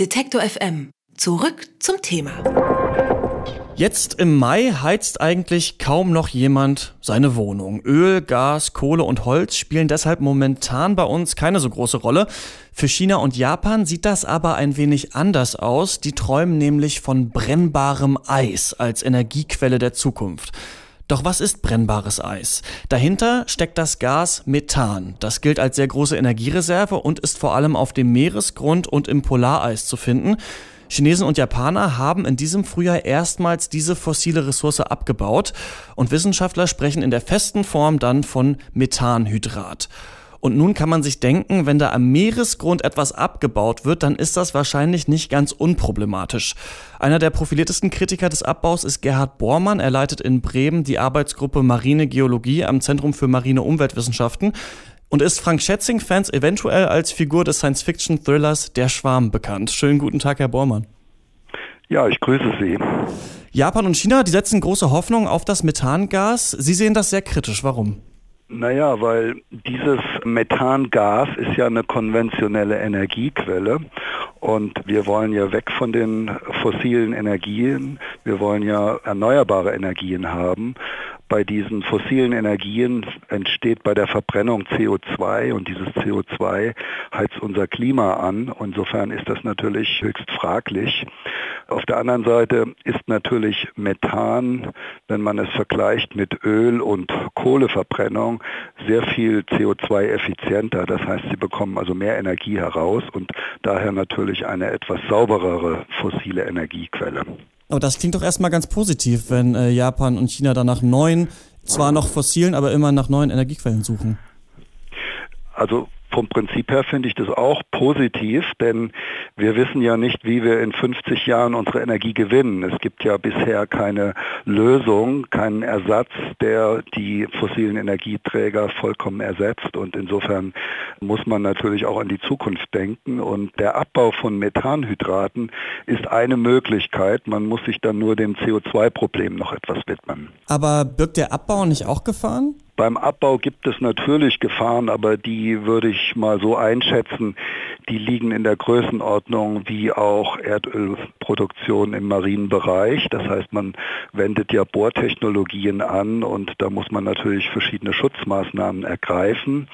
Detektor FM. Zurück zum Thema. Jetzt im Mai heizt eigentlich kaum noch jemand seine Wohnung. Öl, Gas, Kohle und Holz spielen deshalb momentan bei uns keine so große Rolle. Für China und Japan sieht das aber ein wenig anders aus. Die träumen nämlich von brennbarem Eis als Energiequelle der Zukunft. Doch was ist brennbares Eis? Dahinter steckt das Gas Methan. Das gilt als sehr große Energiereserve und ist vor allem auf dem Meeresgrund und im Polareis zu finden. Chinesen und Japaner haben in diesem Frühjahr erstmals diese fossile Ressource abgebaut und Wissenschaftler sprechen in der festen Form dann von Methanhydrat. Und nun kann man sich denken, wenn da am Meeresgrund etwas abgebaut wird, dann ist das wahrscheinlich nicht ganz unproblematisch. Einer der profiliertesten Kritiker des Abbaus ist Gerhard Bormann. Er leitet in Bremen die Arbeitsgruppe Marine Geologie am Zentrum für marine Umweltwissenschaften und ist Frank Schätzing-Fans eventuell als Figur des Science-Fiction-Thrillers Der Schwarm bekannt. Schönen guten Tag, Herr Bormann. Ja, ich grüße Sie. Japan und China, die setzen große Hoffnung auf das Methangas. Sie sehen das sehr kritisch. Warum? Naja, weil dieses Methangas ist ja eine konventionelle Energiequelle und wir wollen ja weg von den fossilen Energien. Wir wollen ja erneuerbare Energien haben. Bei diesen fossilen Energien entsteht bei der Verbrennung CO2 und dieses CO2 heizt unser Klima an. Insofern ist das natürlich höchst fraglich. Auf der anderen Seite ist natürlich Methan, wenn man es vergleicht mit Öl- und Kohleverbrennung, sehr viel CO2 effizienter. Das heißt, sie bekommen also mehr Energie heraus und daher natürlich eine etwas sauberere fossile Energiequelle. Aber das klingt doch erstmal ganz positiv, wenn äh, Japan und China dann nach neuen, zwar noch fossilen, aber immer nach neuen Energiequellen suchen. Also vom Prinzip her finde ich das auch positiv, denn wir wissen ja nicht, wie wir in 50 Jahren unsere Energie gewinnen. Es gibt ja bisher keine Lösung, keinen Ersatz, der die fossilen Energieträger vollkommen ersetzt. Und insofern muss man natürlich auch an die Zukunft denken. Und der Abbau von Methanhydraten ist eine Möglichkeit. Man muss sich dann nur dem CO2-Problem noch etwas widmen. Aber birgt der Abbau nicht auch Gefahren? Beim Abbau gibt es natürlich Gefahren, aber die würde ich mal so einschätzen, die liegen in der Größenordnung wie auch Erdölproduktion im marinen Bereich. Das heißt, man wendet ja Bohrtechnologien an und da muss man natürlich verschiedene Schutzmaßnahmen ergreifen.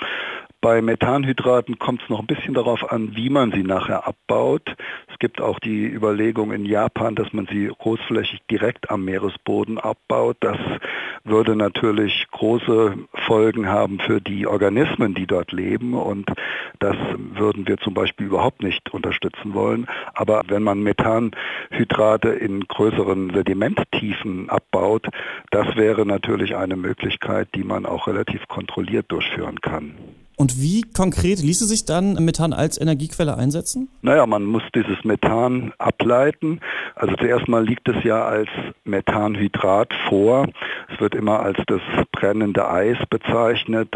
Bei Methanhydraten kommt es noch ein bisschen darauf an, wie man sie nachher abbaut. Es gibt auch die Überlegung in Japan, dass man sie großflächig direkt am Meeresboden abbaut. Das würde natürlich große Folgen haben für die Organismen, die dort leben und das würden wir zum Beispiel überhaupt nicht unterstützen wollen. Aber wenn man Methanhydrate in größeren Sedimenttiefen abbaut, das wäre natürlich eine Möglichkeit, die man auch relativ kontrolliert durchführen kann. Und wie konkret ließe sich dann Methan als Energiequelle einsetzen? Naja, man muss dieses Methan ableiten. Also zuerst mal liegt es ja als Methanhydrat vor. Es wird immer als das brennende Eis bezeichnet.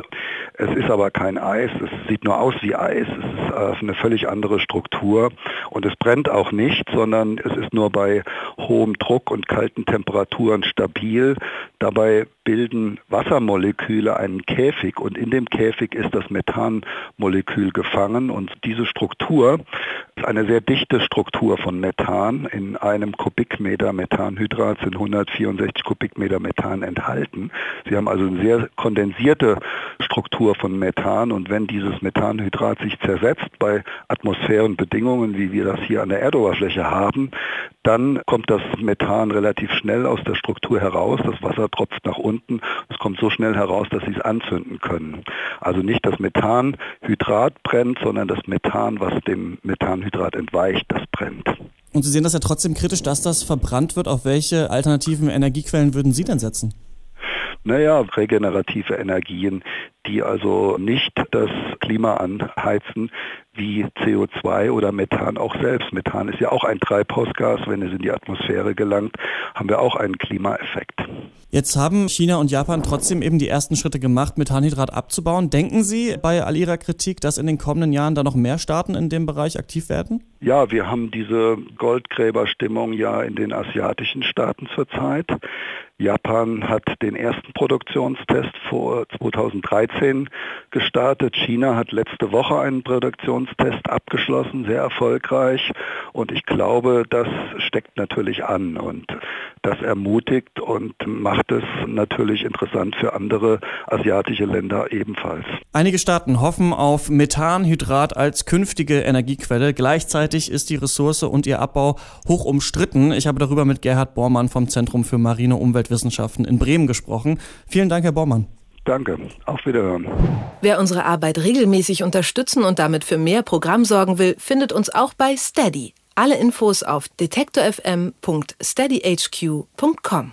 Es ist aber kein Eis, es sieht nur aus wie Eis. Es ist äh, eine völlig andere Struktur und es brennt auch nicht, sondern es ist nur bei hohem Druck und kalten Temperaturen stabil. Dabei bilden Wassermoleküle einen Käfig und in dem Käfig ist das Methanmolekül gefangen und diese Struktur ist eine sehr dichte Struktur von Methan. In einem Kubikmeter Methanhydrat sind 164 Kubikmeter Methan enthalten. Sie haben also eine sehr kondensierte Struktur von Methan und wenn dieses Methanhydrat sich zersetzt bei Atmosphärenbedingungen, wie wir das hier an der Erdoberfläche haben, dann kommt das Methan relativ schnell aus der Struktur heraus. Das Wasser tropft nach unten. Es kommt so schnell heraus, dass sie es anzünden können. Also nicht das Methanhydrat brennt, sondern das Methan, was dem Methanhydrat entweicht, das brennt. Und Sie sehen das ja trotzdem kritisch, dass das verbrannt wird. Auf welche alternativen Energiequellen würden Sie denn setzen? Naja, regenerative Energien, die also nicht das Klima anheizen wie CO2 oder Methan auch selbst. Methan ist ja auch ein Treibhausgas. Wenn es in die Atmosphäre gelangt, haben wir auch einen Klimaeffekt. Jetzt haben China und Japan trotzdem eben die ersten Schritte gemacht, Methanhydrat abzubauen. Denken Sie bei all Ihrer Kritik, dass in den kommenden Jahren da noch mehr Staaten in dem Bereich aktiv werden? Ja, wir haben diese Goldgräberstimmung ja in den asiatischen Staaten zurzeit. Japan hat den ersten Produktionstest vor 2013 gestartet. China hat letzte Woche einen Produktionstest abgeschlossen, sehr erfolgreich. Und ich glaube, das steckt natürlich an und das ermutigt und macht es natürlich interessant für andere asiatische Länder ebenfalls. Einige Staaten hoffen auf Methanhydrat als künftige Energiequelle. Gleichzeitig ist die Ressource und ihr Abbau hoch umstritten. Ich habe darüber mit Gerhard Bormann vom Zentrum für Marine Umwelt Umweltwissenschaften in Bremen gesprochen. Vielen Dank, Herr Bormann. Danke. Auf Wiederhören. Wer unsere Arbeit regelmäßig unterstützen und damit für mehr Programm sorgen will, findet uns auch bei Steady. Alle Infos auf detektorfm.steadyhq.com.